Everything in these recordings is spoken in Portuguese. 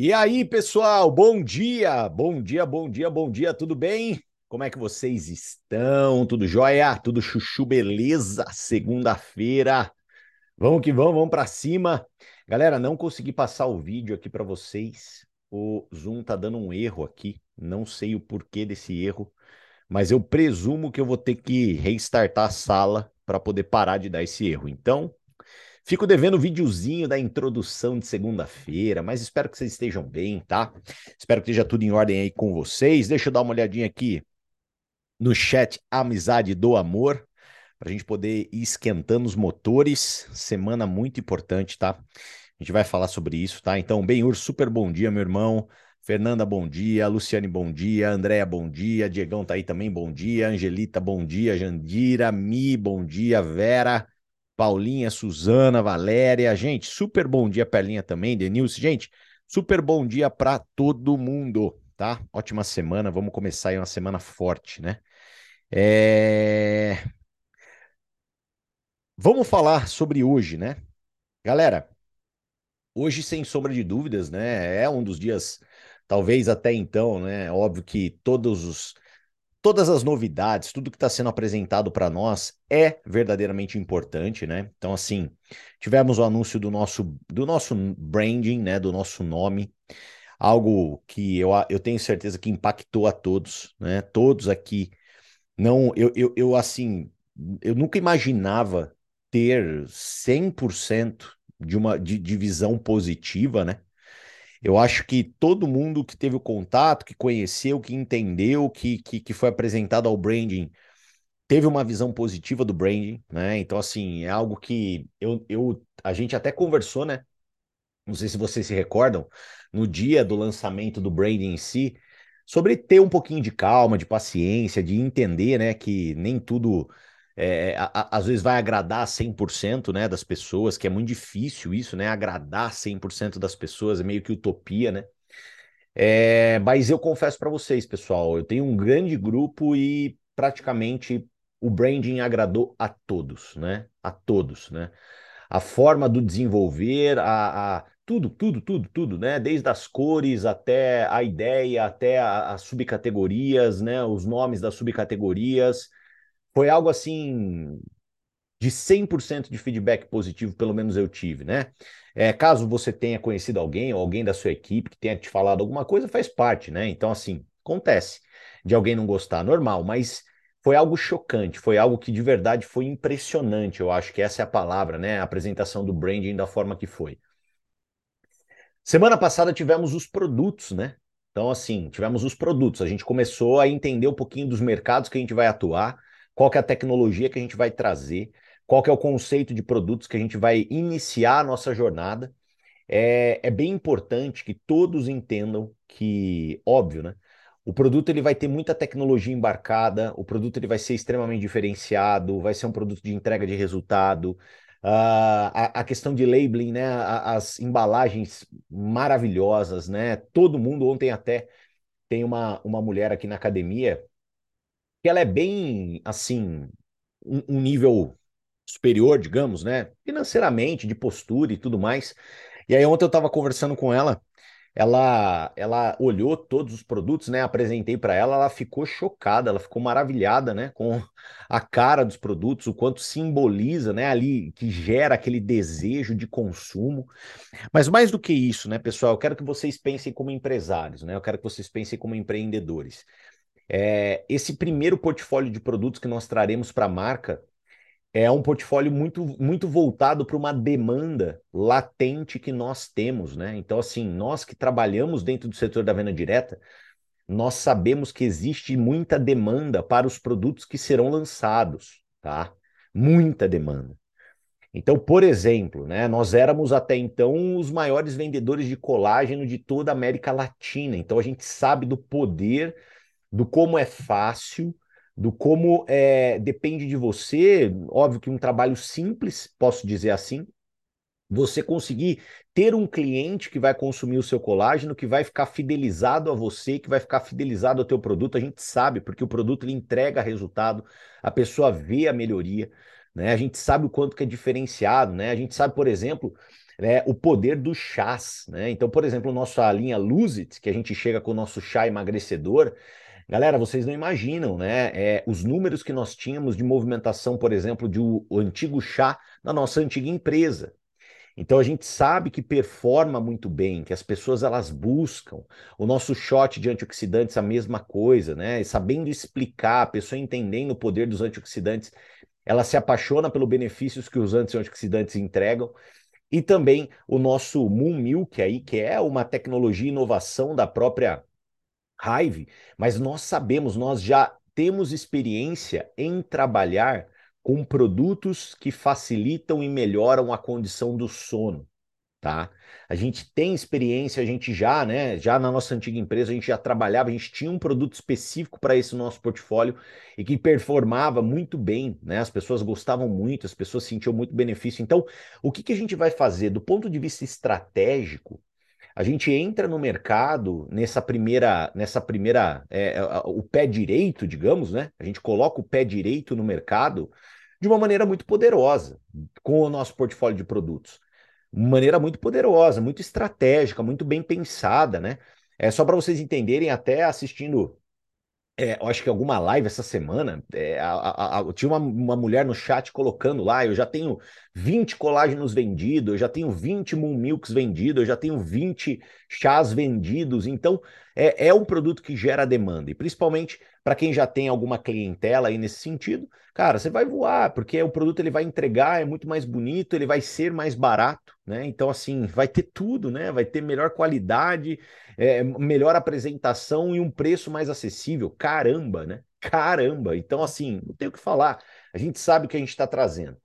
E aí, pessoal, bom dia, bom dia, bom dia, bom dia, tudo bem? Como é que vocês estão? Tudo jóia? Tudo chuchu, beleza? Segunda-feira, vamos que vamos, vamos para cima. Galera, não consegui passar o vídeo aqui para vocês, o Zoom tá dando um erro aqui, não sei o porquê desse erro, mas eu presumo que eu vou ter que restartar a sala para poder parar de dar esse erro. Então, Fico devendo o videozinho da introdução de segunda-feira, mas espero que vocês estejam bem, tá? Espero que esteja tudo em ordem aí com vocês. Deixa eu dar uma olhadinha aqui no chat Amizade do Amor, para a gente poder ir esquentando os motores. Semana muito importante, tá? A gente vai falar sobre isso, tá? Então, Benhur, super bom dia, meu irmão. Fernanda, bom dia. Luciane, bom dia. Andréia, bom dia. Diegão tá aí também, bom dia. Angelita, bom dia. Jandira, Mi, bom dia. Vera, Paulinha, Suzana, Valéria. Gente, super bom dia, Perlinha também, Denilson. Gente, super bom dia para todo mundo, tá? Ótima semana, vamos começar aí uma semana forte, né? É... Vamos falar sobre hoje, né? Galera, hoje, sem sombra de dúvidas, né? É um dos dias, talvez até então, né? Óbvio que todos os todas as novidades, tudo que está sendo apresentado para nós é verdadeiramente importante, né? Então, assim, tivemos o anúncio do nosso, do nosso branding, né? Do nosso nome, algo que eu, eu tenho certeza que impactou a todos, né? Todos aqui. Não, eu, eu, eu assim, eu nunca imaginava ter 100% de uma de, de visão positiva, né? Eu acho que todo mundo que teve o contato, que conheceu, que entendeu, que, que, que foi apresentado ao branding, teve uma visão positiva do branding, né? Então, assim, é algo que eu, eu, a gente até conversou, né? Não sei se vocês se recordam, no dia do lançamento do branding em si, sobre ter um pouquinho de calma, de paciência, de entender, né, que nem tudo é, a, a, às vezes vai agradar 100% né, das pessoas, que é muito difícil isso, né? Agradar 100% das pessoas é meio que utopia, né? É, mas eu confesso para vocês, pessoal, eu tenho um grande grupo e praticamente o branding agradou a todos, né? A todos, né? A forma do desenvolver, a, a tudo, tudo, tudo, tudo, né? Desde as cores até a ideia, até as subcategorias, né? Os nomes das subcategorias, foi algo assim de 100% de feedback positivo, pelo menos eu tive, né? É, caso você tenha conhecido alguém ou alguém da sua equipe que tenha te falado alguma coisa, faz parte, né? Então, assim, acontece de alguém não gostar, normal, mas foi algo chocante, foi algo que de verdade foi impressionante, eu acho que essa é a palavra, né? A apresentação do branding da forma que foi. Semana passada tivemos os produtos, né? Então, assim, tivemos os produtos. A gente começou a entender um pouquinho dos mercados que a gente vai atuar qual é a tecnologia que a gente vai trazer, qual é o conceito de produtos que a gente vai iniciar a nossa jornada. É, é bem importante que todos entendam que, óbvio, né? O produto ele vai ter muita tecnologia embarcada, o produto ele vai ser extremamente diferenciado, vai ser um produto de entrega de resultado. Uh, a, a, questão de labeling, né? As embalagens maravilhosas, né? Todo mundo ontem até tem uma, uma mulher aqui na academia que ela é bem, assim, um, um nível superior, digamos, né? Financeiramente, de postura e tudo mais. E aí ontem eu estava conversando com ela, ela ela olhou todos os produtos, né? Apresentei para ela, ela ficou chocada, ela ficou maravilhada, né? Com a cara dos produtos, o quanto simboliza, né? Ali que gera aquele desejo de consumo. Mas mais do que isso, né, pessoal? Eu quero que vocês pensem como empresários, né? Eu quero que vocês pensem como empreendedores. É, esse primeiro portfólio de produtos que nós traremos para a marca é um portfólio muito, muito voltado para uma demanda latente que nós temos, né? Então, assim, nós que trabalhamos dentro do setor da venda direta, nós sabemos que existe muita demanda para os produtos que serão lançados, tá? Muita demanda. Então, por exemplo, né, nós éramos até então os maiores vendedores de colágeno de toda a América Latina. Então, a gente sabe do poder do como é fácil, do como é, depende de você. Óbvio que um trabalho simples, posso dizer assim, você conseguir ter um cliente que vai consumir o seu colágeno, que vai ficar fidelizado a você, que vai ficar fidelizado ao teu produto, a gente sabe, porque o produto ele entrega resultado, a pessoa vê a melhoria, né? A gente sabe o quanto que é diferenciado, né? A gente sabe, por exemplo, né, o poder do chás, né? Então, por exemplo, nossa linha Lose It, que a gente chega com o nosso chá emagrecedor, Galera, vocês não imaginam, né? É, os números que nós tínhamos de movimentação, por exemplo, de o, antigo chá na nossa antiga empresa. Então a gente sabe que performa muito bem, que as pessoas elas buscam. O nosso shot de antioxidantes a mesma coisa, né? E sabendo explicar, a pessoa entendendo o poder dos antioxidantes, ela se apaixona pelos benefícios que os antioxidantes entregam. E também o nosso Moon Milk aí, que é uma tecnologia e inovação da própria Hive, mas nós sabemos, nós já temos experiência em trabalhar com produtos que facilitam e melhoram a condição do sono, tá? A gente tem experiência, a gente já, né, já na nossa antiga empresa, a gente já trabalhava, a gente tinha um produto específico para esse nosso portfólio e que performava muito bem, né? As pessoas gostavam muito, as pessoas sentiam muito benefício. Então, o que que a gente vai fazer do ponto de vista estratégico? A gente entra no mercado nessa primeira, nessa primeira, é, é o pé direito, digamos, né? A gente coloca o pé direito no mercado de uma maneira muito poderosa com o nosso portfólio de produtos. Maneira muito poderosa, muito estratégica, muito bem pensada, né? É só para vocês entenderem, até assistindo é, eu acho que alguma live essa semana, é, a, a, a, tinha uma, uma, mulher no chat colocando lá, eu já tenho 20 colágenos vendidos, eu já tenho 20 Moon Milks vendidos, eu já tenho 20 chás vendidos, então é, é um produto que gera demanda, e principalmente para quem já tem alguma clientela aí nesse sentido, cara, você vai voar, porque o produto ele vai entregar, é muito mais bonito, ele vai ser mais barato, né? Então, assim, vai ter tudo, né? Vai ter melhor qualidade, é, melhor apresentação e um preço mais acessível. Caramba, né? Caramba! Então, assim, não tem o que falar. A gente sabe o que a gente está trazendo.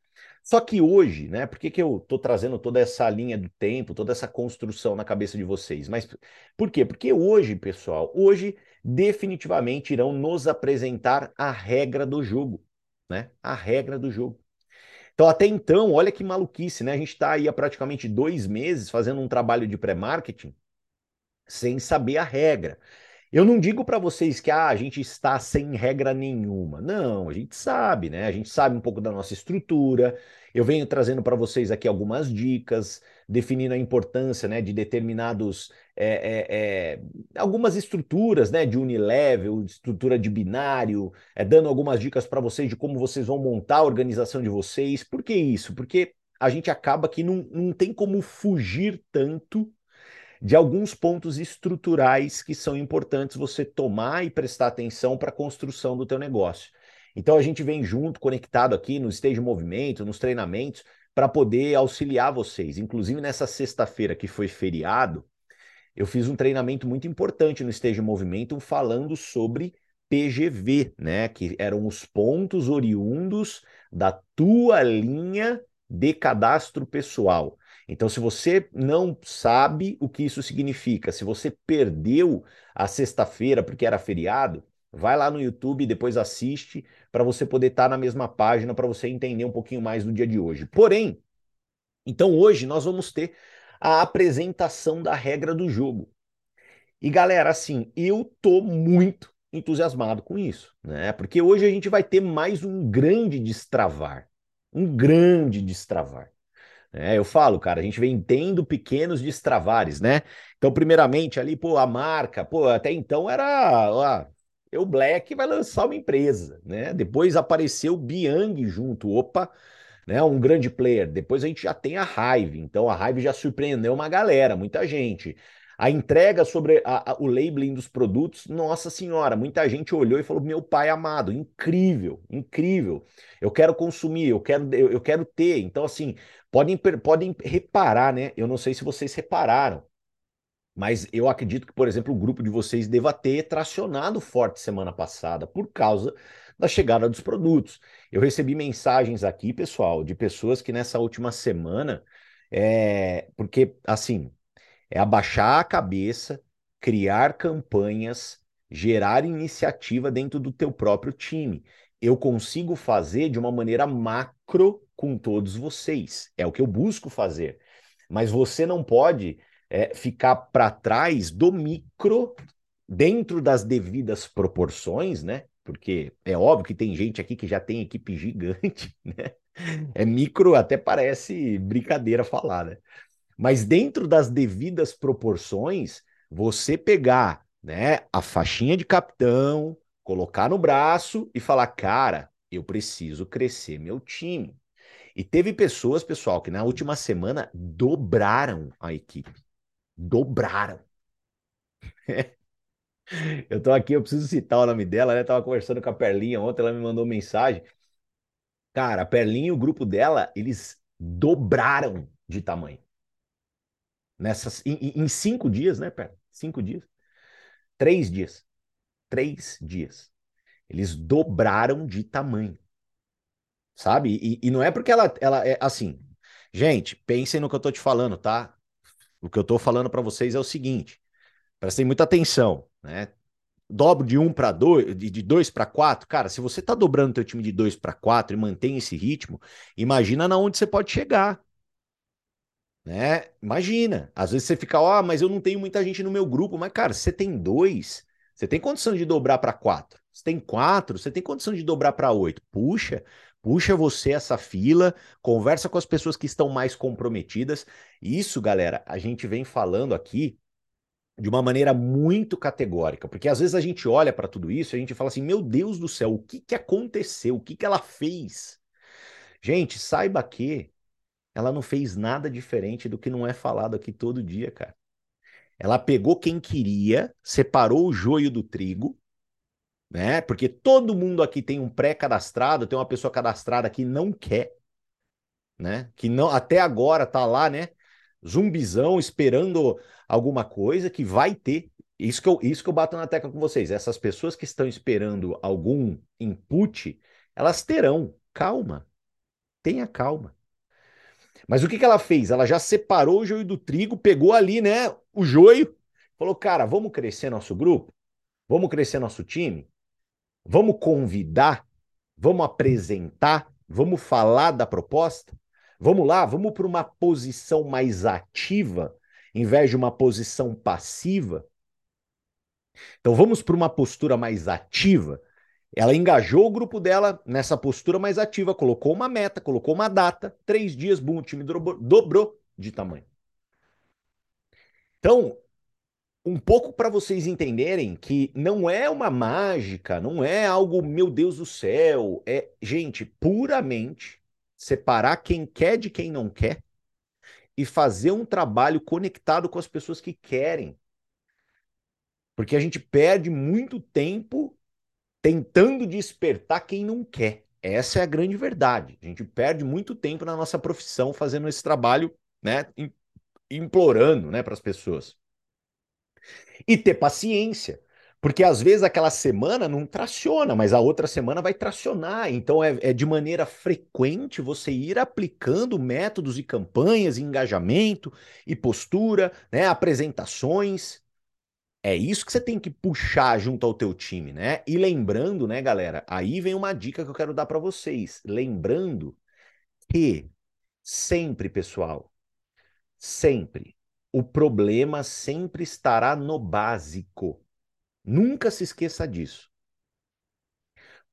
Só que hoje, né? Por que, que eu estou trazendo toda essa linha do tempo, toda essa construção na cabeça de vocês? Mas por quê? Porque hoje, pessoal, hoje definitivamente irão nos apresentar a regra do jogo, né? A regra do jogo. Então, até então, olha que maluquice, né? A gente está aí há praticamente dois meses fazendo um trabalho de pré-marketing sem saber a regra. Eu não digo para vocês que ah, a gente está sem regra nenhuma. Não, a gente sabe, né? A gente sabe um pouco da nossa estrutura. Eu venho trazendo para vocês aqui algumas dicas, definindo a importância né, de determinados. É, é, é, algumas estruturas né, de unilevel, estrutura de binário, é, dando algumas dicas para vocês de como vocês vão montar a organização de vocês. Por que isso? Porque a gente acaba que não, não tem como fugir tanto de alguns pontos estruturais que são importantes você tomar e prestar atenção para a construção do teu negócio. Então a gente vem junto, conectado aqui no Stage Movimento, nos treinamentos, para poder auxiliar vocês. Inclusive nessa sexta-feira que foi feriado, eu fiz um treinamento muito importante no Stage Movimento falando sobre PGV, né, que eram os pontos oriundos da tua linha de cadastro pessoal. Então, se você não sabe o que isso significa, se você perdeu a sexta-feira porque era feriado, vai lá no YouTube depois assiste para você poder estar tá na mesma página, para você entender um pouquinho mais do dia de hoje. Porém, então hoje nós vamos ter a apresentação da regra do jogo. E galera, assim, eu tô muito entusiasmado com isso, né? Porque hoje a gente vai ter mais um grande destravar, um grande destravar. É, eu falo, cara, a gente vem tendo pequenos destravares, né? Então, primeiramente, ali, pô, a marca, pô, até então era, ó, o Black vai lançar uma empresa, né? Depois apareceu o Biang junto, opa, né? Um grande player. Depois a gente já tem a Hive, então a Hive já surpreendeu uma galera, muita gente. A entrega sobre a, a, o labeling dos produtos, nossa senhora, muita gente olhou e falou: meu pai amado, incrível, incrível. Eu quero consumir, eu quero, eu, eu quero ter. Então, assim, podem, podem reparar, né? Eu não sei se vocês repararam, mas eu acredito que, por exemplo, o grupo de vocês deva ter tracionado forte semana passada por causa da chegada dos produtos. Eu recebi mensagens aqui, pessoal, de pessoas que nessa última semana, é, porque assim, é abaixar a cabeça, criar campanhas, gerar iniciativa dentro do teu próprio time. Eu consigo fazer de uma maneira macro com todos vocês. É o que eu busco fazer. Mas você não pode é, ficar para trás do micro dentro das devidas proporções, né? Porque é óbvio que tem gente aqui que já tem equipe gigante, né? É micro, até parece brincadeira falar, né? Mas dentro das devidas proporções, você pegar, né, a faixinha de capitão, colocar no braço e falar, cara, eu preciso crescer meu time. E teve pessoas, pessoal, que na última semana dobraram a equipe. Dobraram. eu tô aqui, eu preciso citar o nome dela, né? Tava conversando com a Perlinha ontem, ela me mandou mensagem. Cara, a Perlinha e o grupo dela, eles dobraram de tamanho. Nessas, em, em cinco dias, né, Perla? Cinco dias. Três dias. Três dias. Eles dobraram de tamanho. Sabe? E, e não é porque ela, ela é assim. Gente, pensem no que eu tô te falando, tá? O que eu tô falando para vocês é o seguinte: prestem muita atenção, né? Dobro de um para dois, de, dois para quatro. Cara, se você tá dobrando teu time de dois para quatro e mantém esse ritmo, imagina na onde você pode chegar. Né? Imagina. Às vezes você fica, ó, oh, mas eu não tenho muita gente no meu grupo. Mas, cara, você tem dois, você tem condição de dobrar para quatro. Você tem quatro, você tem condição de dobrar para oito. Puxa, puxa você essa fila, conversa com as pessoas que estão mais comprometidas. Isso, galera, a gente vem falando aqui de uma maneira muito categórica, porque às vezes a gente olha para tudo isso e a gente fala assim: meu Deus do céu, o que, que aconteceu? O que, que ela fez? Gente, saiba que ela não fez nada diferente do que não é falado aqui todo dia, cara. Ela pegou quem queria, separou o joio do trigo, né? Porque todo mundo aqui tem um pré-cadastrado, tem uma pessoa cadastrada que não quer, né? Que não até agora tá lá, né? Zumbizão esperando alguma coisa que vai ter. Isso que eu, isso que eu bato na tecla com vocês. Essas pessoas que estão esperando algum input, elas terão. Calma. Tenha calma. Mas o que, que ela fez? Ela já separou o joio do trigo, pegou ali, né, o joio, falou: cara, vamos crescer nosso grupo? Vamos crescer nosso time? Vamos convidar? Vamos apresentar? Vamos falar da proposta? Vamos lá, vamos para uma posição mais ativa, em vez de uma posição passiva? Então vamos para uma postura mais ativa. Ela engajou o grupo dela nessa postura mais ativa, colocou uma meta, colocou uma data, três dias, boom, o time dobrou, de tamanho. Então, um pouco para vocês entenderem que não é uma mágica, não é algo, meu Deus do céu, é, gente, puramente separar quem quer de quem não quer e fazer um trabalho conectado com as pessoas que querem. Porque a gente perde muito tempo tentando despertar quem não quer. Essa é a grande verdade. A gente perde muito tempo na nossa profissão fazendo esse trabalho, né, implorando, né, para as pessoas. E ter paciência, porque às vezes aquela semana não traciona, mas a outra semana vai tracionar. Então é, é de maneira frequente você ir aplicando métodos e campanhas, e engajamento e postura, né, apresentações é isso que você tem que puxar junto ao teu time, né? E lembrando, né, galera, aí vem uma dica que eu quero dar para vocês. Lembrando que sempre, pessoal, sempre, o problema sempre estará no básico. Nunca se esqueça disso.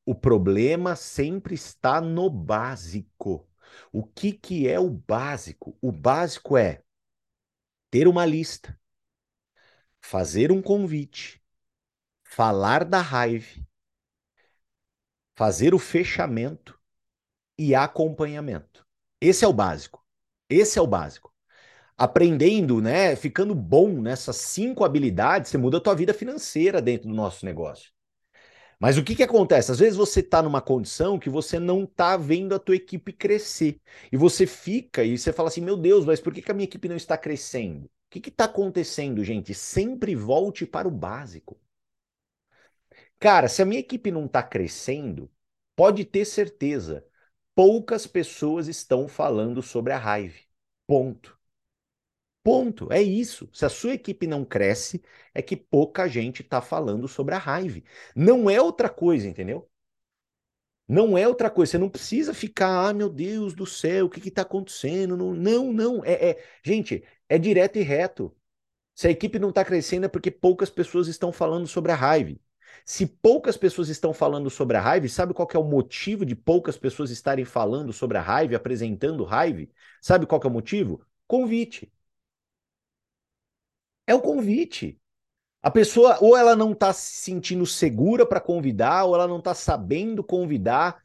O problema sempre está no básico. O que, que é o básico? O básico é ter uma lista fazer um convite, falar da raiva, fazer o fechamento e acompanhamento. Esse é o básico. Esse é o básico. Aprendendo, né, ficando bom nessas cinco habilidades, você muda a tua vida financeira dentro do nosso negócio. Mas o que, que acontece? Às vezes você está numa condição que você não está vendo a tua equipe crescer. E você fica e você fala assim, meu Deus, mas por que, que a minha equipe não está crescendo? O que está acontecendo, gente? Sempre volte para o básico. Cara, se a minha equipe não está crescendo, pode ter certeza, poucas pessoas estão falando sobre a raiva. Ponto. Ponto. É isso. Se a sua equipe não cresce, é que pouca gente está falando sobre a raiva. Não é outra coisa, entendeu? Não é outra coisa. Você não precisa ficar, ah, meu Deus do céu, o que está acontecendo? Não, não. É, é, Gente, é direto e reto. Se a equipe não está crescendo é porque poucas pessoas estão falando sobre a raiva. Se poucas pessoas estão falando sobre a raiva, sabe qual é o motivo de poucas pessoas estarem falando sobre a raiva, apresentando raiva? Sabe qual é o motivo? Convite. É o convite. A pessoa, ou ela não está se sentindo segura para convidar, ou ela não está sabendo convidar.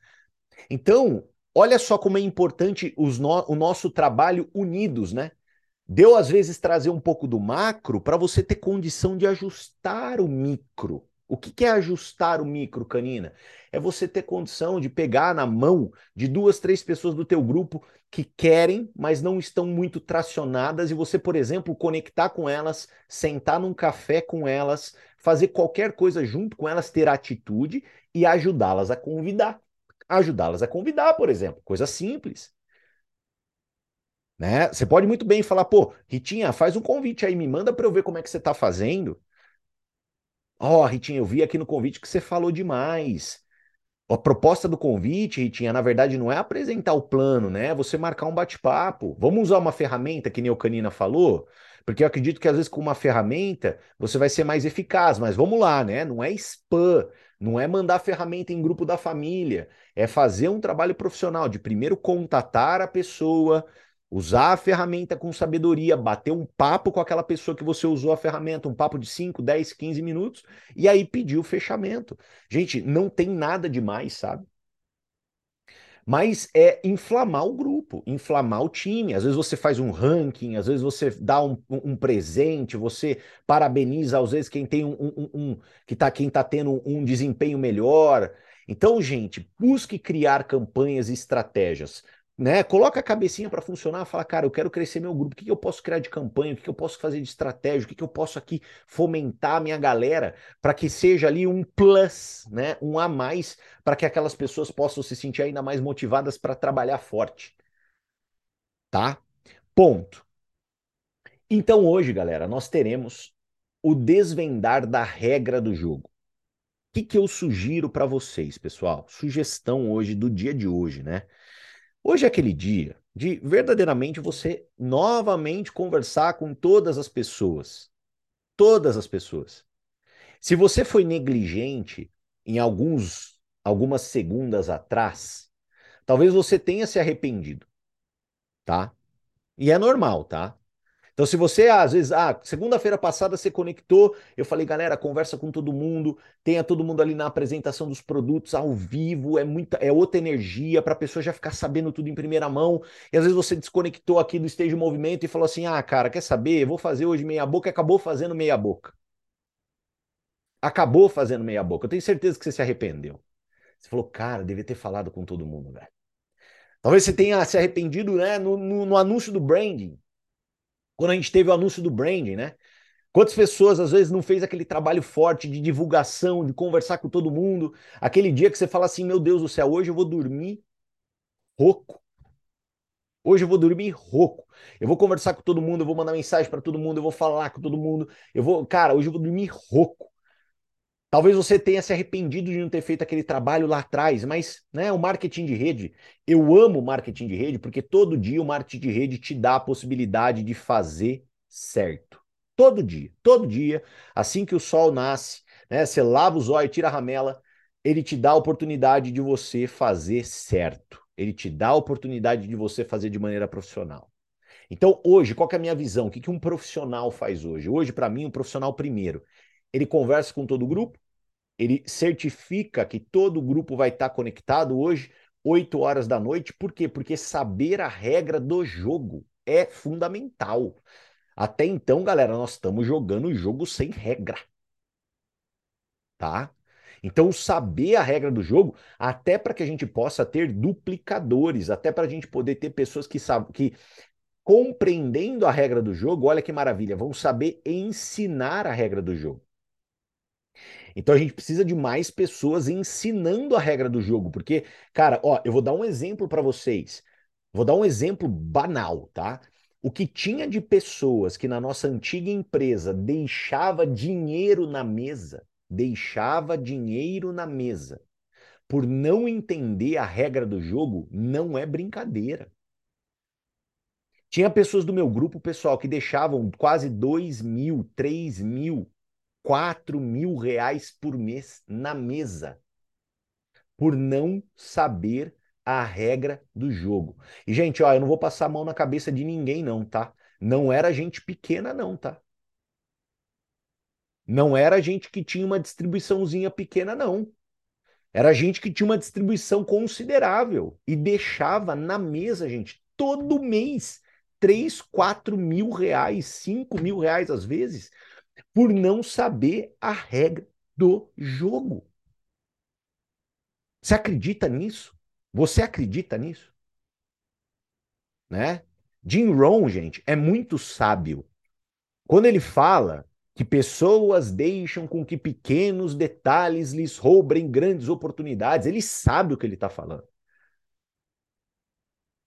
Então, olha só como é importante no, o nosso trabalho unidos, né? Deu às vezes trazer um pouco do macro para você ter condição de ajustar o micro. O que, é ajustar o micro, Canina? É você ter condição de pegar na mão de duas, três pessoas do teu grupo que querem, mas não estão muito tracionadas, e você, por exemplo, conectar com elas, sentar num café com elas, fazer qualquer coisa junto com elas, ter atitude e ajudá-las a convidar. Ajudá-las a convidar, por exemplo, coisa simples. Né? Você pode muito bem falar, pô, Ritinha, faz um convite aí, me manda para eu ver como é que você está fazendo. Ó, oh, Ritinha, eu vi aqui no convite que você falou demais. A proposta do convite, Ritinha, na verdade não é apresentar o plano, né? É você marcar um bate-papo. Vamos usar uma ferramenta que Neocanina falou? Porque eu acredito que às vezes com uma ferramenta você vai ser mais eficaz, mas vamos lá, né? Não é spam, não é mandar ferramenta em grupo da família, é fazer um trabalho profissional de primeiro contatar a pessoa, Usar a ferramenta com sabedoria, bater um papo com aquela pessoa que você usou a ferramenta, um papo de 5, 10, 15 minutos, e aí pedir o fechamento. Gente, não tem nada demais, sabe? Mas é inflamar o grupo, inflamar o time. Às vezes você faz um ranking, às vezes você dá um, um presente, você parabeniza, às vezes, quem tem um, um, um que tá, quem está tendo um desempenho melhor. Então, gente, busque criar campanhas e estratégias né? Coloca a cabecinha para funcionar, fala, cara, eu quero crescer meu grupo, o que, que eu posso criar de campanha, o que, que eu posso fazer de estratégia, o que, que eu posso aqui fomentar a minha galera para que seja ali um plus, né? Um a mais, para que aquelas pessoas possam se sentir ainda mais motivadas para trabalhar forte. Tá? Ponto. Então hoje, galera, nós teremos o desvendar da regra do jogo. O que, que eu sugiro para vocês, pessoal? Sugestão hoje, do dia de hoje, né? Hoje é aquele dia de verdadeiramente você novamente conversar com todas as pessoas. Todas as pessoas. Se você foi negligente em alguns algumas segundas atrás, talvez você tenha se arrependido, tá? E é normal, tá? Então, se você, às vezes, ah, segunda-feira passada você conectou, eu falei, galera, conversa com todo mundo, tenha todo mundo ali na apresentação dos produtos ao vivo, é muita, é outra energia para a pessoa já ficar sabendo tudo em primeira mão. E às vezes você desconectou aqui do Stage Movimento e falou assim: ah, cara, quer saber? Vou fazer hoje meia boca, e acabou fazendo meia boca. Acabou fazendo meia boca. Eu tenho certeza que você se arrependeu. Você falou, cara, devia ter falado com todo mundo, velho. Talvez você tenha se arrependido né, no, no, no anúncio do branding quando a gente teve o anúncio do branding, né? Quantas pessoas às vezes não fez aquele trabalho forte de divulgação, de conversar com todo mundo, aquele dia que você fala assim, meu Deus do céu, hoje eu vou dormir rouco. Hoje eu vou dormir rouco. Eu vou conversar com todo mundo, eu vou mandar mensagem para todo mundo, eu vou falar com todo mundo. Eu vou, cara, hoje eu vou dormir rouco. Talvez você tenha se arrependido de não ter feito aquele trabalho lá atrás, mas né, o marketing de rede, eu amo marketing de rede porque todo dia o marketing de rede te dá a possibilidade de fazer certo. Todo dia, todo dia, assim que o sol nasce, né, você lava os olhos, tira a ramela, ele te dá a oportunidade de você fazer certo. Ele te dá a oportunidade de você fazer de maneira profissional. Então, hoje, qual é a minha visão? O que, que um profissional faz hoje? Hoje, para mim, um profissional, primeiro, ele conversa com todo o grupo, ele certifica que todo o grupo vai estar conectado hoje, 8 horas da noite. Por quê? Porque saber a regra do jogo é fundamental. Até então, galera, nós estamos jogando o jogo sem regra. Tá? Então, saber a regra do jogo, até para que a gente possa ter duplicadores, até para a gente poder ter pessoas que sabem que compreendendo a regra do jogo, olha que maravilha, vão saber ensinar a regra do jogo. Então a gente precisa de mais pessoas ensinando a regra do jogo, porque, cara, ó, eu vou dar um exemplo para vocês. Vou dar um exemplo banal, tá? O que tinha de pessoas que na nossa antiga empresa deixava dinheiro na mesa, deixava dinheiro na mesa, por não entender a regra do jogo, não é brincadeira. Tinha pessoas do meu grupo, pessoal, que deixavam quase 2 mil, 3 mil 4 mil reais por mês na mesa por não saber a regra do jogo. E, gente, ó, eu não vou passar a mão na cabeça de ninguém, não, tá? Não era gente pequena, não, tá? Não era gente que tinha uma distribuiçãozinha pequena, não. Era gente que tinha uma distribuição considerável e deixava na mesa, gente, todo mês, 3, 4 mil reais, 5 mil reais às vezes, por não saber a regra do jogo. Você acredita nisso? Você acredita nisso? Né? Jim Rohn, gente, é muito sábio. Quando ele fala que pessoas deixam com que pequenos detalhes lhes roubem grandes oportunidades. Ele sabe o que ele está falando.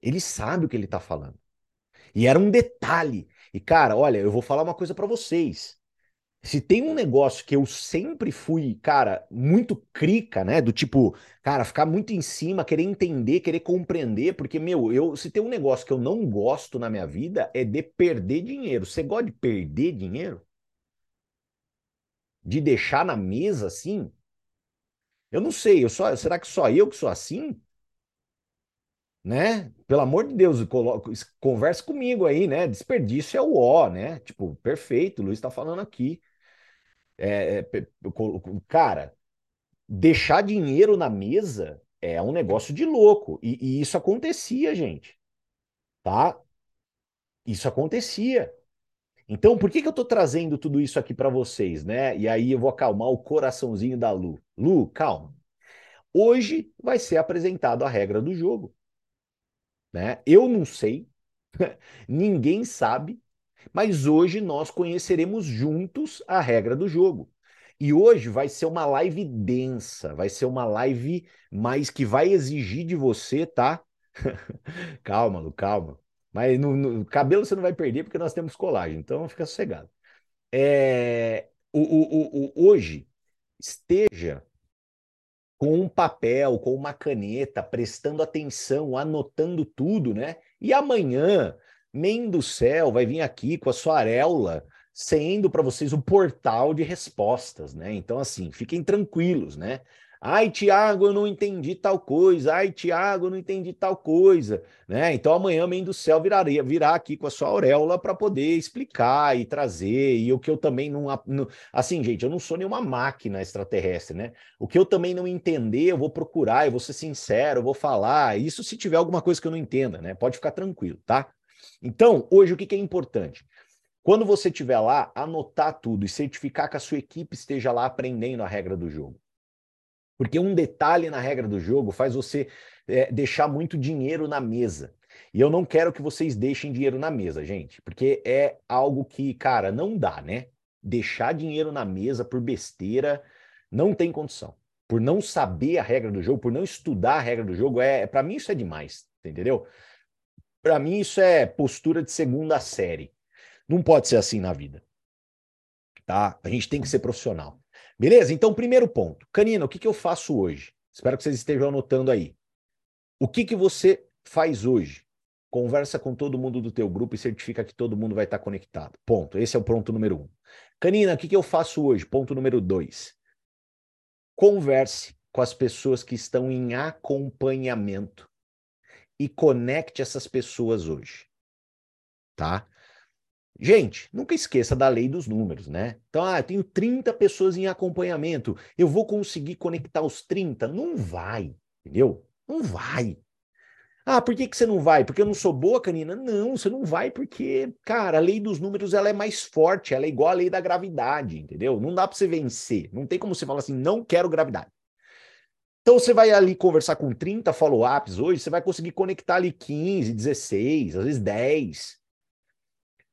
Ele sabe o que ele está falando. E era um detalhe. E, cara, olha, eu vou falar uma coisa para vocês. Se tem um negócio que eu sempre fui, cara, muito crica, né? Do tipo, cara, ficar muito em cima, querer entender, querer compreender, porque, meu, eu, se tem um negócio que eu não gosto na minha vida é de perder dinheiro. Você gosta de perder dinheiro? de deixar na mesa assim? Eu não sei, eu só, será que só eu que sou assim? Né? Pelo amor de Deus, converse comigo aí, né? Desperdício é o ó, né? Tipo, perfeito, o Luiz está falando aqui. É, é, cara, deixar dinheiro na mesa é um negócio de louco. E, e isso acontecia, gente. Tá? Isso acontecia. Então, por que, que eu estou trazendo tudo isso aqui para vocês, né? E aí eu vou acalmar o coraçãozinho da Lu. Lu, calma. Hoje vai ser apresentado a regra do jogo. Né? Eu não sei, ninguém sabe, mas hoje nós conheceremos juntos a regra do jogo. E hoje vai ser uma live densa, vai ser uma live mais que vai exigir de você, tá? calma, Lu, calma. Mas no, no, cabelo você não vai perder porque nós temos colagem, então fica sossegado. É, o, o, o, hoje, esteja com um papel, com uma caneta, prestando atenção, anotando tudo, né? E amanhã, nem do céu, vai vir aqui com a sua areola, sendo para vocês o portal de respostas, né? Então, assim, fiquem tranquilos, né? Ai, Tiago, eu não entendi tal coisa. Ai, Tiago, eu não entendi tal coisa. Né? Então amanhã Mãe do Céu viraria, virá aqui com a sua auréola para poder explicar e trazer. E o que eu também não, não. Assim, gente, eu não sou nenhuma máquina extraterrestre, né? O que eu também não entender, eu vou procurar, eu vou ser sincero, eu vou falar. Isso se tiver alguma coisa que eu não entenda, né? Pode ficar tranquilo, tá? Então, hoje, o que, é importante? Quando você estiver lá, anotar tudo e certificar que a sua equipe esteja lá aprendendo a regra do jogo. Porque um detalhe na regra do jogo faz você é, deixar muito dinheiro na mesa. E eu não quero que vocês deixem dinheiro na mesa, gente, porque é algo que, cara, não dá, né? Deixar dinheiro na mesa por besteira não tem condição. Por não saber a regra do jogo, por não estudar a regra do jogo, é para mim isso é demais, entendeu? Para mim isso é postura de segunda série. Não pode ser assim na vida. Tá? A gente tem que ser profissional. Beleza? Então, primeiro ponto. Canina, o que, que eu faço hoje? Espero que vocês estejam anotando aí. O que, que você faz hoje? Conversa com todo mundo do teu grupo e certifica que todo mundo vai estar conectado. Ponto. Esse é o ponto número um. Canina, o que, que eu faço hoje? Ponto número dois. Converse com as pessoas que estão em acompanhamento e conecte essas pessoas hoje. Tá? Gente, nunca esqueça da lei dos números, né? Então, ah, eu tenho 30 pessoas em acompanhamento, eu vou conseguir conectar os 30? Não vai, entendeu? Não vai. Ah, por que, que você não vai? Porque eu não sou boa, Canina? Não, você não vai porque, cara, a lei dos números ela é mais forte, ela é igual à lei da gravidade, entendeu? Não dá para você vencer. Não tem como você falar assim, não quero gravidade. Então você vai ali conversar com 30 follow-ups hoje, você vai conseguir conectar ali 15, 16, às vezes 10.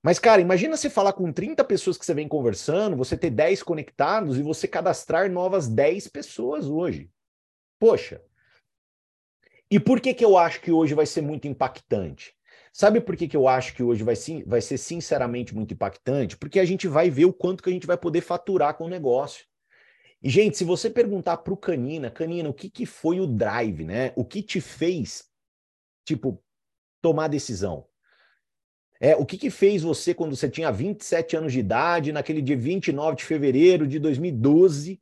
Mas, cara, imagina você falar com 30 pessoas que você vem conversando, você ter 10 conectados e você cadastrar novas 10 pessoas hoje. Poxa. E por que, que eu acho que hoje vai ser muito impactante? Sabe por que, que eu acho que hoje vai, sim, vai ser sinceramente muito impactante? Porque a gente vai ver o quanto que a gente vai poder faturar com o negócio. E, gente, se você perguntar para o Canina, Canina, o que, que foi o drive, né? O que te fez, tipo, tomar decisão? É, o que, que fez você quando você tinha 27 anos de idade, naquele dia 29 de fevereiro de 2012,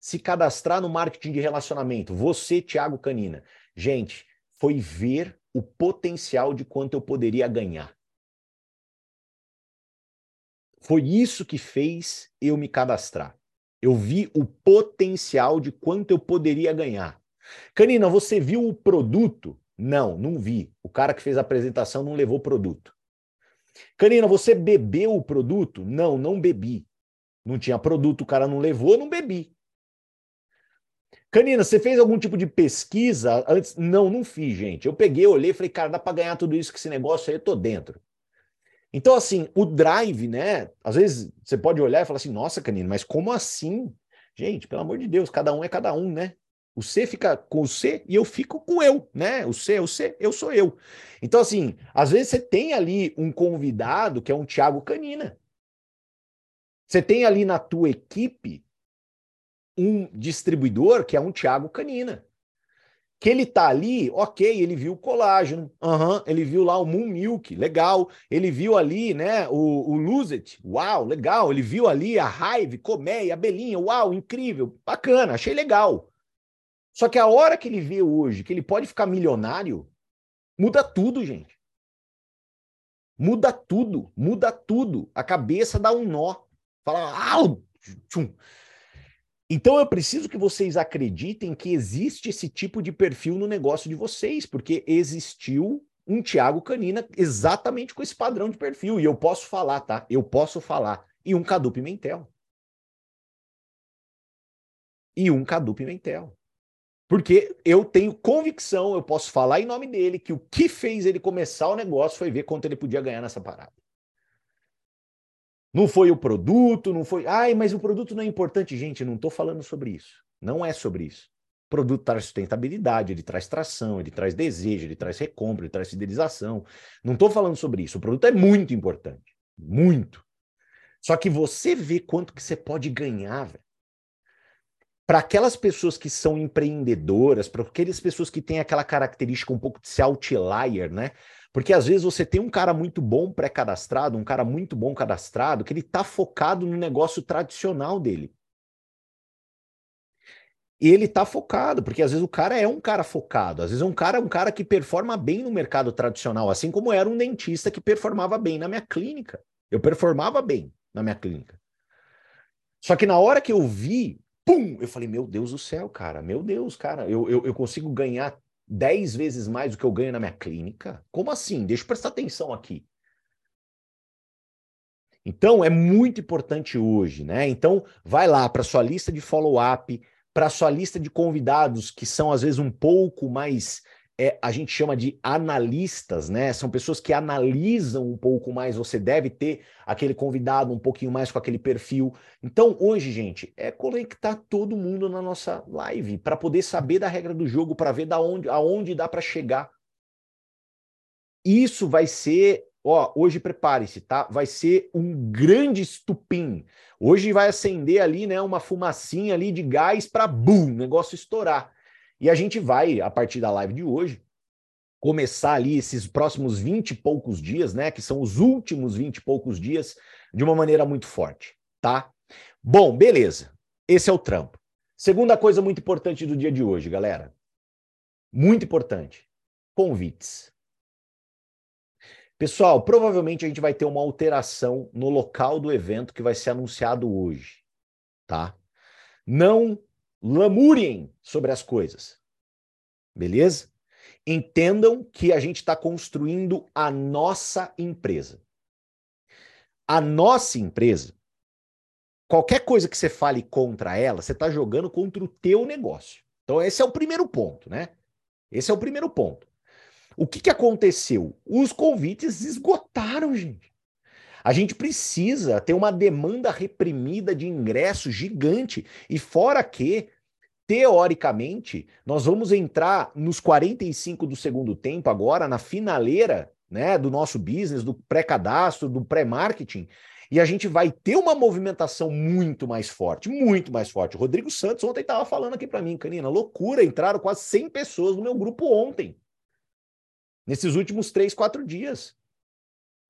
se cadastrar no marketing de relacionamento? Você, Thiago Canina. Gente, foi ver o potencial de quanto eu poderia ganhar. Foi isso que fez eu me cadastrar. Eu vi o potencial de quanto eu poderia ganhar. Canina, você viu o produto? Não, não vi. O cara que fez a apresentação não levou produto. Canina, você bebeu o produto? Não, não bebi. Não tinha produto, o cara não levou, não bebi. Canina, você fez algum tipo de pesquisa antes? Não, não fiz, gente. Eu peguei, olhei falei, cara, dá para ganhar tudo isso que esse negócio aí, eu tô dentro. Então, assim, o drive, né? Às vezes você pode olhar e falar assim, nossa, Canina, mas como assim? Gente, pelo amor de Deus, cada um é cada um, né? O C fica com o C e eu fico com eu, né? O C é o C, eu sou eu. Então, assim, às vezes você tem ali um convidado que é um Thiago Canina. Você tem ali na tua equipe um distribuidor que é um Thiago Canina. Que ele tá ali, ok, ele viu o colágeno, uhum, ele viu lá o Moon Milk, legal. Ele viu ali, né, o, o Lose It, uau, legal. Ele viu ali a Hive, Coméia, a Belinha, uau, incrível, bacana, achei legal. Só que a hora que ele vê hoje que ele pode ficar milionário, muda tudo, gente. Muda tudo, muda tudo. A cabeça dá um nó. Fala, ah, tchum. Então eu preciso que vocês acreditem que existe esse tipo de perfil no negócio de vocês, porque existiu um Thiago Canina exatamente com esse padrão de perfil. E eu posso falar, tá? Eu posso falar. E um Cadu Pimentel. E um Cadu Pimentel. Porque eu tenho convicção, eu posso falar em nome dele, que o que fez ele começar o negócio foi ver quanto ele podia ganhar nessa parada. Não foi o produto, não foi. Ai, mas o produto não é importante. Gente, não estou falando sobre isso. Não é sobre isso. O produto traz sustentabilidade, ele traz tração, ele traz desejo, ele traz recompra, ele traz fidelização. Não estou falando sobre isso. O produto é muito importante. Muito. Só que você vê quanto que você pode ganhar, velho para aquelas pessoas que são empreendedoras, para aquelas pessoas que têm aquela característica um pouco de ser outlier, né? Porque às vezes você tem um cara muito bom pré-cadastrado, um cara muito bom cadastrado, que ele está focado no negócio tradicional dele. E ele está focado, porque às vezes o cara é um cara focado, às vezes é um cara, um cara que performa bem no mercado tradicional, assim como era um dentista que performava bem na minha clínica. Eu performava bem na minha clínica. Só que na hora que eu vi pum! Eu falei, meu Deus do céu, cara, meu Deus, cara, eu, eu, eu consigo ganhar 10 vezes mais do que eu ganho na minha clínica? Como assim? Deixa eu prestar atenção aqui. Então, é muito importante hoje, né? Então, vai lá para sua lista de follow-up, para sua lista de convidados que são às vezes um pouco mais é, a gente chama de analistas, né? São pessoas que analisam um pouco mais. Você deve ter aquele convidado um pouquinho mais com aquele perfil. Então, hoje, gente, é conectar todo mundo na nossa live para poder saber da regra do jogo, para ver da onde, aonde dá para chegar. Isso vai ser, ó, hoje prepare-se, tá? Vai ser um grande estupim. Hoje vai acender ali, né, uma fumacinha ali de gás para bum, negócio estourar. E a gente vai, a partir da live de hoje, começar ali esses próximos 20 e poucos dias, né? Que são os últimos 20 e poucos dias, de uma maneira muito forte, tá? Bom, beleza. Esse é o trampo. Segunda coisa muito importante do dia de hoje, galera. Muito importante. Convites. Pessoal, provavelmente a gente vai ter uma alteração no local do evento que vai ser anunciado hoje, tá? Não lamurem sobre as coisas. Beleza? Entendam que a gente está construindo a nossa empresa. A nossa empresa, qualquer coisa que você fale contra ela, você está jogando contra o teu negócio. Então, esse é o primeiro ponto, né? Esse é o primeiro ponto. O que, que aconteceu? Os convites esgotaram, gente. A gente precisa ter uma demanda reprimida de ingresso gigante. E fora que, teoricamente, nós vamos entrar nos 45 do segundo tempo agora, na finaleira né, do nosso business, do pré-cadastro, do pré-marketing, e a gente vai ter uma movimentação muito mais forte, muito mais forte. O Rodrigo Santos ontem estava falando aqui para mim, Canina, loucura, entraram quase 100 pessoas no meu grupo ontem, nesses últimos 3, 4 dias.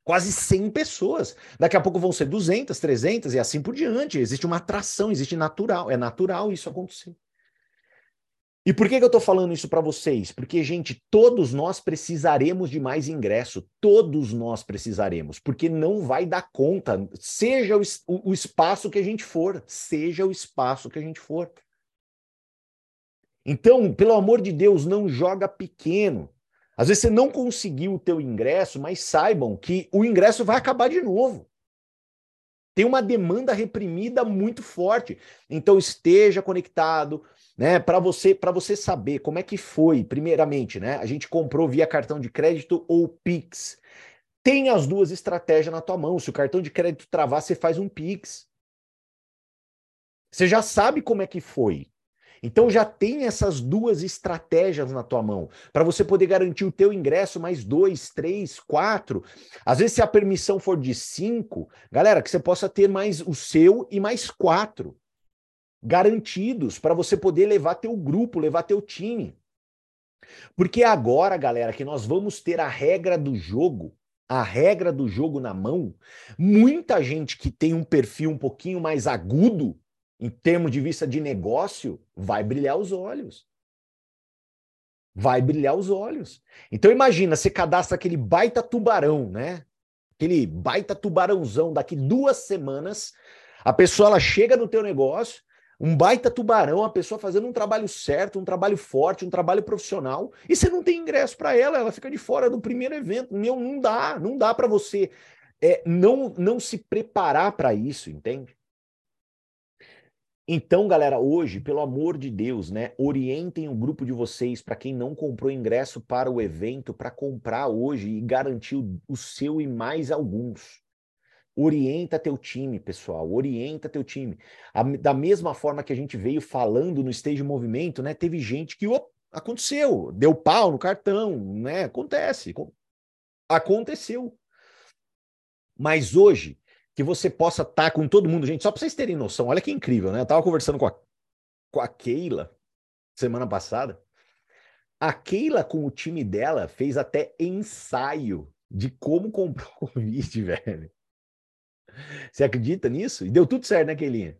Quase 100 pessoas. Daqui a pouco vão ser 200, 300 e assim por diante. Existe uma atração, existe natural. É natural isso acontecer. E por que, que eu estou falando isso para vocês? Porque, gente, todos nós precisaremos de mais ingresso. Todos nós precisaremos, porque não vai dar conta, seja o, o, espaço que a gente for, seja o espaço que a gente for. Então, pelo amor de Deus, não joga pequeno. Às vezes você não conseguiu o teu ingresso, mas saibam que o ingresso vai acabar de novo. Tem uma demanda reprimida muito forte. Então esteja conectado, né, para você para você saber como é que foi, primeiramente, né? A gente comprou via cartão de crédito ou Pix. Tem as duas estratégias na tua mão. Se o cartão de crédito travar, você faz um Pix. Você já sabe como é que foi. Então já tem essas duas estratégias na tua mão para você poder garantir o teu ingresso mais dois, três, quatro. Às vezes se a permissão for de cinco, galera, que você possa ter mais o seu e mais quatro garantidos para você poder levar teu grupo, levar teu time. Porque agora, galera, que nós vamos ter a regra do jogo, a regra do jogo na mão, muita gente que tem um perfil um pouquinho mais agudo em termos de vista de negócio, vai brilhar os olhos. Vai brilhar os olhos. Então imagina, você cadastra aquele baita tubarão, né? Aquele baita tubarãozão daqui duas semanas, a pessoa ela chega no teu negócio, um baita tubarão, a pessoa fazendo um trabalho certo, um trabalho forte, um trabalho profissional, e você não tem ingresso para ela, ela fica de fora do primeiro evento. Meu, não dá, não dá para você é, não, não se preparar para isso, entende? Então, galera, hoje, pelo amor de Deus, né, orientem o grupo de vocês para quem não comprou ingresso para o evento, para comprar hoje e garantir o, o seu e mais alguns. Orienta teu time, pessoal, orienta teu time. A, da mesma forma que a gente veio falando no Stage Movimento, né, teve gente que op, aconteceu, deu pau no cartão, né, acontece, aconteceu. Mas hoje, que você possa estar tá com todo mundo, gente, só para vocês terem noção, olha que incrível, né? Eu tava conversando com a, com a Keila semana passada. A Keila, com o time dela, fez até ensaio de como comprar o convite, velho. Você acredita nisso? E deu tudo certo, né, Keilinha?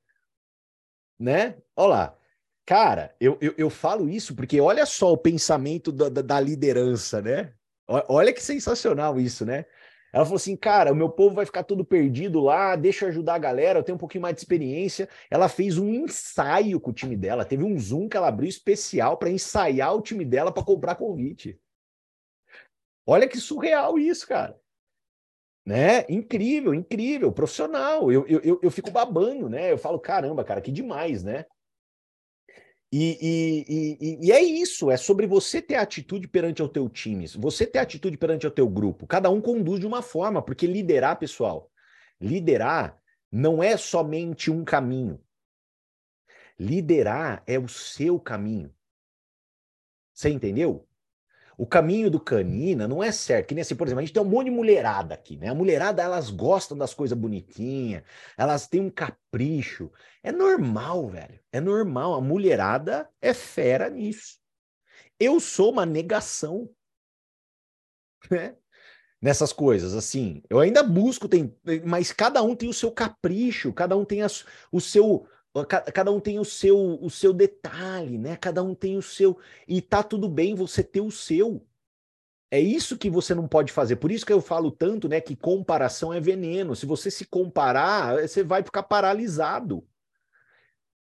Né? Olha lá. Cara, eu, eu, eu, falo isso porque olha só o pensamento da, da, da liderança, né? Olha que sensacional isso, né? Ela falou assim, cara, o meu povo vai ficar todo perdido lá, deixa eu ajudar a galera, eu tenho um pouquinho mais de experiência. Ela fez um ensaio com o time dela, teve um Zoom que ela abriu especial para ensaiar o time dela para comprar convite. Olha que surreal isso, cara. Né? Incrível, incrível, profissional. Eu, eu, eu fico babando, né? Eu falo, caramba, cara, que demais, né? E, e, e, e, é isso, é sobre você ter atitude perante o teu time, você ter atitude perante o teu grupo. Cada um conduz de uma forma, porque liderar, pessoal, liderar não é somente um caminho. Liderar é o seu caminho. Você entendeu? O caminho do canina não é certo. Que nem assim, por exemplo, a gente tem um monte de mulherada aqui, né? A mulherada, elas gostam das coisas bonitinhas, elas têm um capricho. É normal, velho. É normal. A mulherada é fera nisso. Eu sou uma negação. Né? Nessas coisas, assim. Eu ainda busco, tem, mas cada um tem o seu capricho, cada um tem as, o seu Cada um tem o seu, o seu detalhe, né? Cada um tem o seu. E tá tudo bem você ter o seu. É isso que você não pode fazer. Por isso que eu falo tanto, né? Que comparação é veneno. Se você se comparar, você vai ficar paralisado.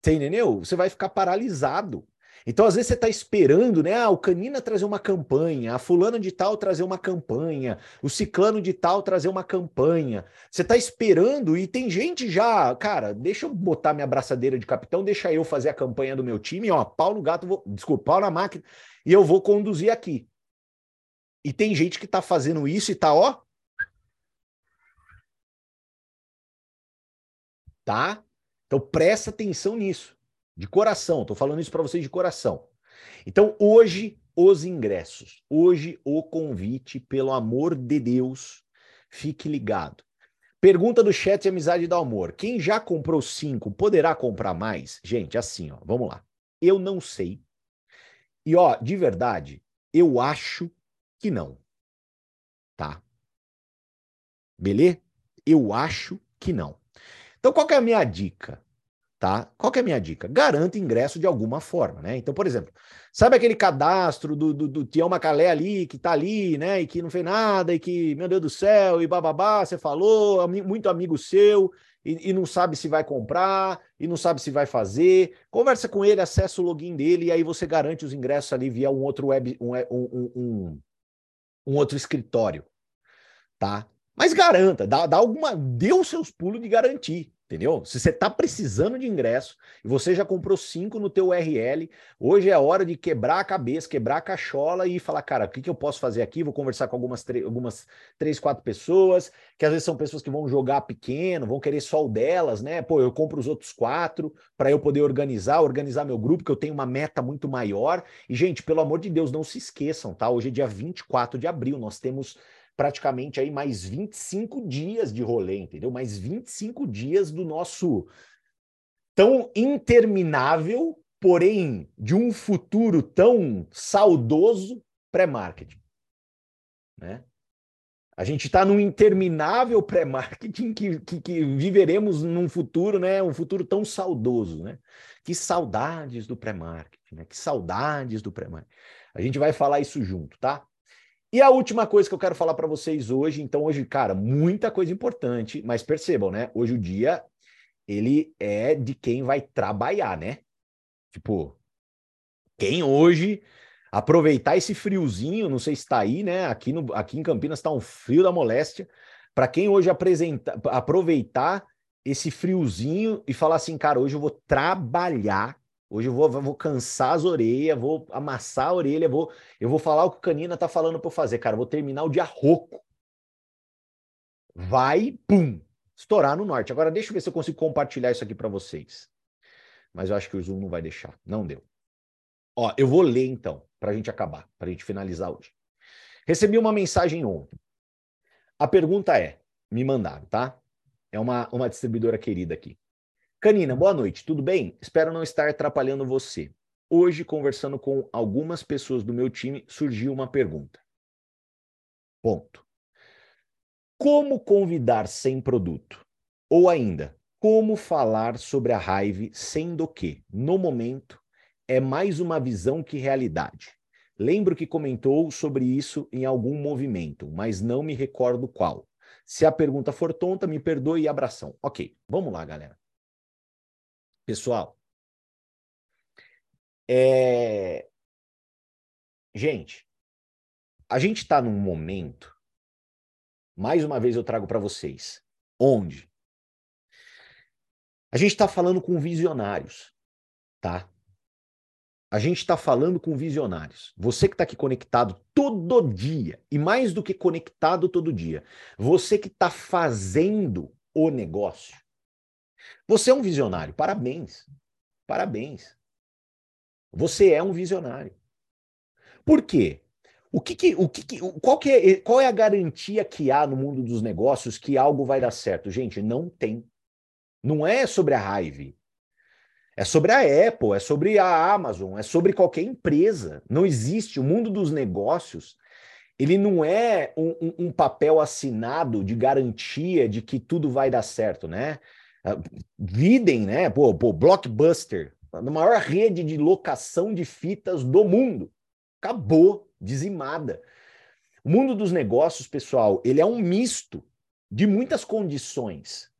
Você entendeu? Você vai ficar paralisado. Então, às vezes, você está esperando, né? Ah, o Canina trazer uma campanha, a fulana de tal trazer uma campanha, o ciclano de tal trazer uma campanha. Você está esperando e tem gente já, cara, deixa eu botar minha braçadeira de capitão, deixa eu fazer a campanha do meu time, ó, pau no gato, vou, desculpa, pau na máquina, e eu vou conduzir aqui. E tem gente que está fazendo isso e tá, ó. Tá? Então presta atenção nisso. De coração, estou falando isso para vocês de coração. Então, hoje, os ingressos. Hoje, o convite, pelo amor de Deus, fique ligado. Pergunta do chat Amizade do Amor. Quem já comprou cinco poderá comprar mais? Gente, assim, ó, vamos lá. Eu não sei. E, ó, de verdade, eu acho que não. Tá? Beleza? Eu acho que não. Então, qual é a minha dica? Tá? Qual é a minha dica? Garanta ingresso de alguma forma, né? Então, por exemplo, sabe aquele cadastro do, do, do Tião Macalé ali, que tá ali, né? E que não fez nada, e que, meu Deus do céu, e bababá, você falou, muito amigo seu, e, e, não sabe se vai comprar, e não sabe se vai fazer. Conversa com ele, acessa o login dele, e aí você garante os ingressos ali via um outro web, um, um, um, um outro escritório, tá? Mas garanta, dá, dá alguma, dê os seus pulos de garantir. Entendeu? Se você está precisando de ingresso e você já comprou cinco no teu URL, hoje é hora de quebrar a cabeça, quebrar a cachola e falar, cara, o que, que eu posso fazer aqui? Vou conversar com algumas, algumas três, quatro pessoas, que às vezes são pessoas que vão jogar pequeno, vão querer só o delas, né? Pô, eu compro os outros quatro para eu poder organizar, organizar meu grupo, que eu tenho uma meta muito maior. E, gente, pelo amor de Deus, não se esqueçam, tá? Hoje é dia 24 de abril, nós temos praticamente aí mais 25 dias de rolê, entendeu? Mais 25 dias do nosso tão interminável, porém de um futuro tão saudoso pré-marketing, né? A gente está num interminável pré-marketing que, que, que, viveremos num futuro, né? Um futuro tão saudoso, né? Que saudades do pré-marketing, né? Que saudades do pré-marketing. A gente vai falar isso junto, tá? E a última coisa que eu quero falar para vocês hoje, então hoje, cara, muita coisa importante, mas percebam, né? Hoje o dia ele é de quem vai trabalhar, né? Tipo, quem hoje aproveitar esse friozinho, não sei se está aí, né? Aqui, no, aqui em Campinas está um frio da moléstia. Para quem hoje apresenta, aproveitar esse friozinho e falar assim, cara, hoje eu vou trabalhar Hoje eu vou, vou cansar as orelhas, vou amassar a orelha, vou, eu vou falar o que o Canina tá falando para eu fazer, cara. Vou terminar o dia rouco. Vai, pum, estourar no norte. Agora deixa eu ver se eu consigo compartilhar isso aqui para vocês. Mas eu acho que o Zoom não vai deixar. Não deu. Ó, eu vou ler então, para a gente acabar, para a gente finalizar hoje. Recebi uma mensagem ontem. A pergunta é: me mandaram, tá? É uma, uma distribuidora querida aqui. Canina, boa noite, tudo bem? Espero não estar atrapalhando você. Hoje, conversando com algumas pessoas do meu time, surgiu uma pergunta. Ponto. Como convidar sem produto? Ou ainda, como falar sobre a raiva sendo que, no momento, é mais uma visão que realidade? Lembro que comentou sobre isso em algum movimento, mas não me recordo qual. Se a pergunta for tonta, me perdoe e abração. Ok, vamos lá, galera. Pessoal, é... gente, a gente está num momento, mais uma vez eu trago para vocês, onde a gente está falando com visionários, tá? A gente está falando com visionários. Você que está aqui conectado todo dia, e mais do que conectado todo dia, você que está fazendo o negócio, você é um visionário. Parabéns. Parabéns. Você é um visionário. Por quê? O que, que o que, que qual, que é, qual é a garantia que há no mundo dos negócios que algo vai dar certo? Gente, não tem. Não é sobre a raiva. É sobre a Apple, é sobre a Amazon, é sobre qualquer empresa. Não existe. O mundo dos negócios, ele não é um, um, um papel assinado de garantia de que tudo vai dar certo, né? Ah, Videm, né? Pô, pô, Blockbuster, a maior rede de locação de fitas do mundo. Acabou, dizimada. O mundo dos negócios, pessoal, ele é um misto de muitas condições.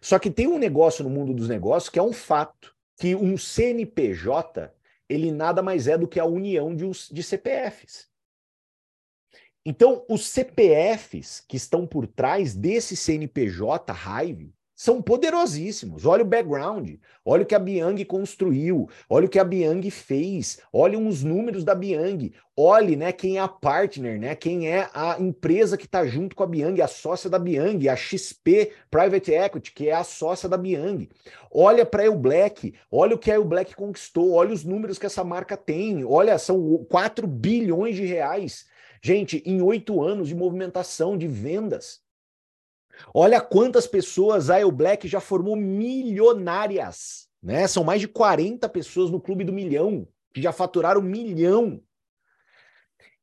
Só que tem um negócio no mundo dos negócios que é um fato, que um CNPJ, ele nada mais é do que a união de, de CPFs. Então, os CPFs que estão por trás desse CNPJ Hive, são poderosíssimos. Olha o background, olha o que a Biang construiu, olha o que a Biang fez, olha os números da Biang, olhe né, quem é a partner, né, quem é a empresa que está junto com a Biang, a sócia da Biang, a XP Private Equity, que é a sócia da Biang. Olha para o Black, olha o que a o Black conquistou, olha os números que essa marca tem, olha, são 4 bilhões de reais. Gente, em oito anos de movimentação de vendas. Olha quantas pessoas a El Black já formou milionárias, né? São mais de 40 pessoas no clube do milhão que já faturaram um milhão.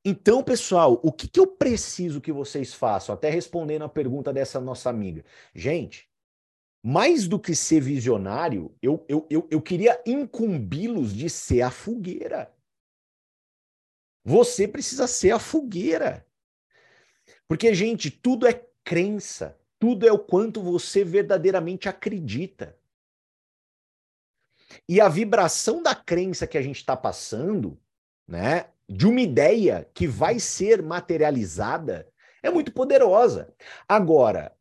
Então, pessoal, o que, que eu preciso que vocês façam? Até respondendo a pergunta dessa nossa amiga. Gente, mais do que ser visionário, eu, eu, eu, eu queria incumbi-los de ser a fogueira. Você precisa ser a fogueira. Porque, gente, tudo é crença. Tudo é o quanto você verdadeiramente acredita. E a vibração da crença que a gente está passando, né, de uma ideia que vai ser materializada, é muito poderosa. Agora,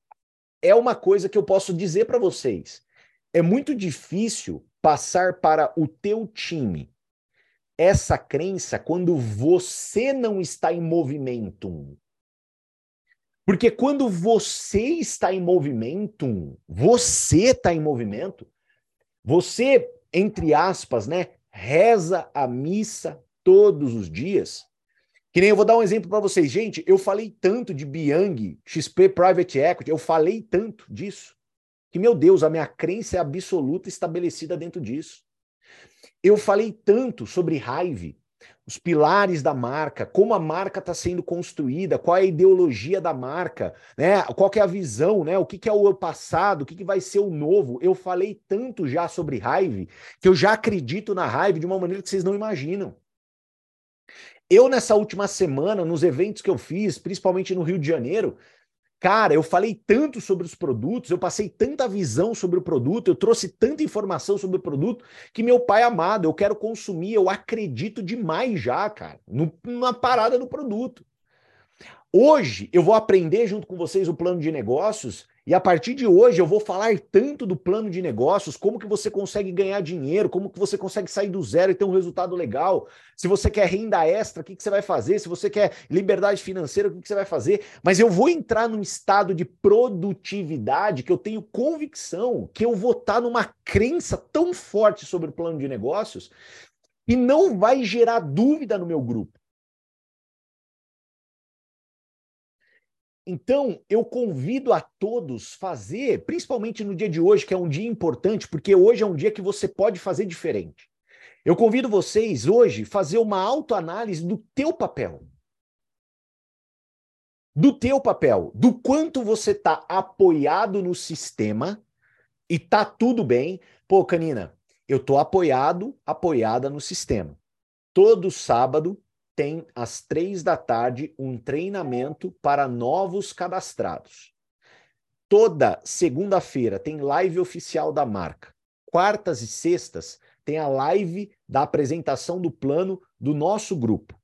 é uma coisa que eu posso dizer para vocês. É muito difícil passar para o teu time essa crença quando você não está em movimento. Porque quando você está em movimento, você está em movimento, você, entre aspas, né, reza a missa todos os dias. Que nem eu vou dar um exemplo para vocês. Gente, eu falei tanto de Biang, XP Private Equity, eu falei tanto disso, que, meu Deus, a minha crença é absoluta estabelecida dentro disso. Eu falei tanto sobre Hive, os pilares da marca, como a marca está sendo construída, qual é a ideologia da marca, né? Qual é a visão, né? O que, que é o passado, o que, que vai ser o novo. Eu falei tanto já sobre Hive que eu já acredito na Hive de uma maneira que vocês não imaginam. Eu, nessa última semana, nos eventos que eu fiz, principalmente no Rio de Janeiro, Cara, eu falei tanto sobre os produtos, eu passei tanta visão sobre o produto, eu trouxe tanta informação sobre o produto, que meu pai amado, eu quero consumir, eu acredito demais já, cara, no, na parada do produto. Hoje eu vou aprender junto com vocês o plano de negócios e a partir de hoje eu vou falar tanto do plano de negócios, como que você consegue ganhar dinheiro, como que você consegue sair do zero e ter um resultado legal. Se você quer renda extra, o que, que você vai fazer? Se você quer liberdade financeira, o que, que você vai fazer? Mas eu vou entrar num estado de produtividade que eu tenho convicção que eu vou estar numa crença tão forte sobre o plano de negócios e não vai gerar dúvida no meu grupo. Então, eu convido a todos fazer, principalmente no dia de hoje, que é um dia importante, porque hoje é um dia que você pode fazer diferente. Eu convido vocês hoje fazer uma autoanálise do teu papel. Do teu papel, do quanto você está apoiado no sistema e tá tudo bem. Pô, Canina, eu tô apoiado, apoiada no sistema. Todo sábado tem às três da tarde um treinamento para novos cadastrados. Toda segunda-feira tem live oficial da marca. Quartas e sextas tem a live da apresentação do plano do nosso grupo.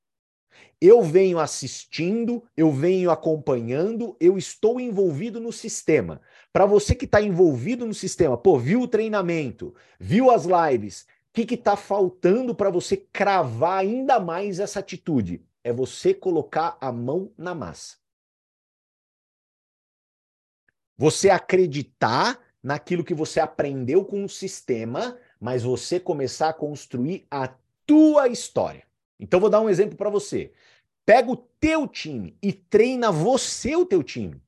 Eu venho assistindo, eu venho acompanhando, eu estou envolvido no sistema. Para você que está envolvido no sistema, pô, viu o treinamento, viu as lives, que está faltando para você cravar ainda mais essa atitude? É você colocar a mão na massa. Você acreditar naquilo que você aprendeu com o sistema, mas você começar a construir a tua história. Então vou dar um exemplo para você. Pega o teu time e treina você o teu time.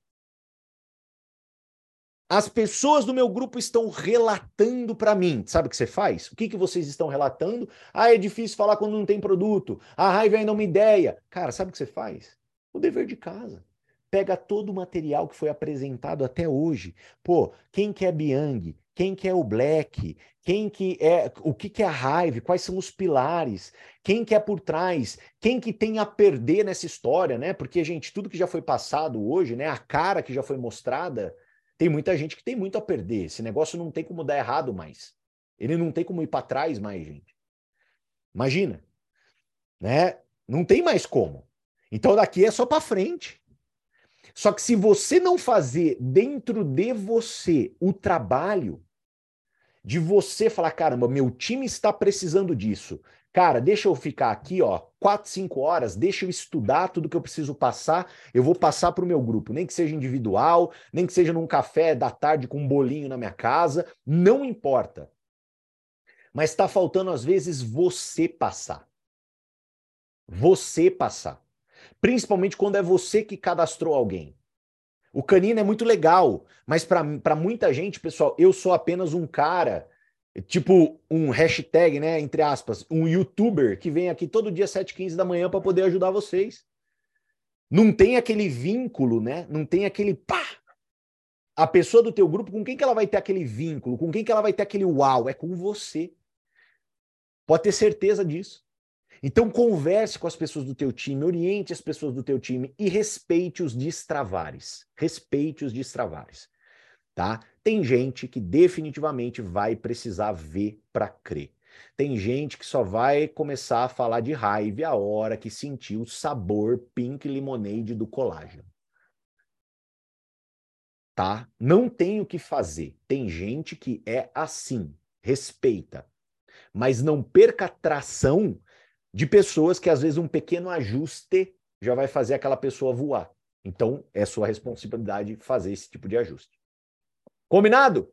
As pessoas do meu grupo estão relatando para mim. Sabe o que você faz? O que, que vocês estão relatando? Ah, é difícil falar quando não tem produto. A raiva ainda é uma ideia. Cara, sabe o que você faz? O dever de casa. Pega todo o material que foi apresentado até hoje. Pô, quem que é Biang? Quem que é o Black? Quem que é, o que que é a raiva? Quais são os pilares? Quem que é por trás? Quem que tem a perder nessa história, né? Porque, gente, tudo que já foi passado hoje, né? A cara que já foi mostrada, tem muita gente que tem muito a perder. Esse negócio não tem como dar errado mais. Ele não tem como ir para trás mais, gente. Imagina, né? Não tem mais como. Então daqui é só para frente. Só que se você não fazer dentro de você o trabalho de você falar, caramba, meu time está precisando disso. Cara, deixa eu ficar aqui, ó, quatro, cinco horas, deixa eu estudar tudo que eu preciso passar, eu vou passar para o meu grupo, nem que seja individual, nem que seja num café da tarde com um bolinho na minha casa, não importa. Mas está faltando, às vezes, você passar. Você passar. Principalmente quando é você que cadastrou alguém. O canino é muito legal, mas para muita gente, pessoal, eu sou apenas um cara tipo um hashtag, né, entre aspas, um youtuber que vem aqui todo dia 7h15 da manhã para poder ajudar vocês. Não tem aquele vínculo, né? Não tem aquele pá, a pessoa do teu grupo, com quem que ela vai ter aquele vínculo? Com quem que ela vai ter aquele uau? É com você. Pode ter certeza disso. Então converse com as pessoas do teu time, oriente as pessoas do teu time e respeite os destravares. Respeite os destravares, tá? Tem gente que definitivamente vai precisar ver para crer. Tem gente que só vai começar a falar de raiva a hora que sentir o sabor pink lemonade do colágeno. Tá? Não tem o que fazer. Tem gente que é assim, respeita. Mas não perca tração de pessoas que às vezes um pequeno ajuste já vai fazer aquela pessoa voar. Então, é sua responsabilidade fazer esse tipo de ajuste. Combinado?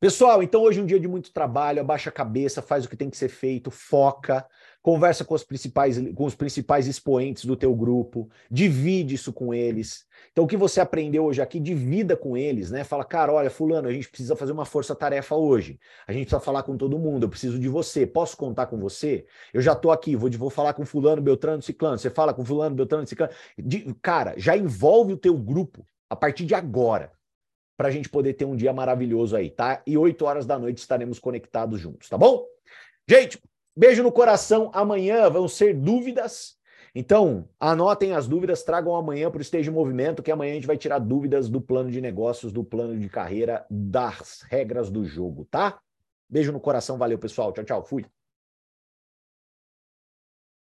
Pessoal, então hoje é um dia de muito trabalho, abaixa a cabeça, faz o que tem que ser feito, foca, conversa com os principais, com os principais expoentes do teu grupo, divide isso com eles. Então o que você aprendeu hoje aqui, divida com eles, né? Fala, cara, olha, fulano, a gente precisa fazer uma força-tarefa hoje. A gente precisa falar com todo mundo, eu preciso de você. Posso contar com você? Eu já tô aqui, vou, vou falar com fulano, Beltrano, Ciclano. Você fala com fulano, Beltrano, Ciclano. De, cara, já envolve o teu grupo a partir de agora para a gente poder ter um dia maravilhoso aí, tá? E 8 horas da noite estaremos conectados juntos, tá bom? Gente, beijo no coração. Amanhã vão ser dúvidas. Então, anotem as dúvidas, tragam amanhã para o Esteja Movimento, que amanhã a gente vai tirar dúvidas do plano de negócios, do plano de carreira, das regras do jogo, tá? Beijo no coração, valeu pessoal, tchau, tchau, fui.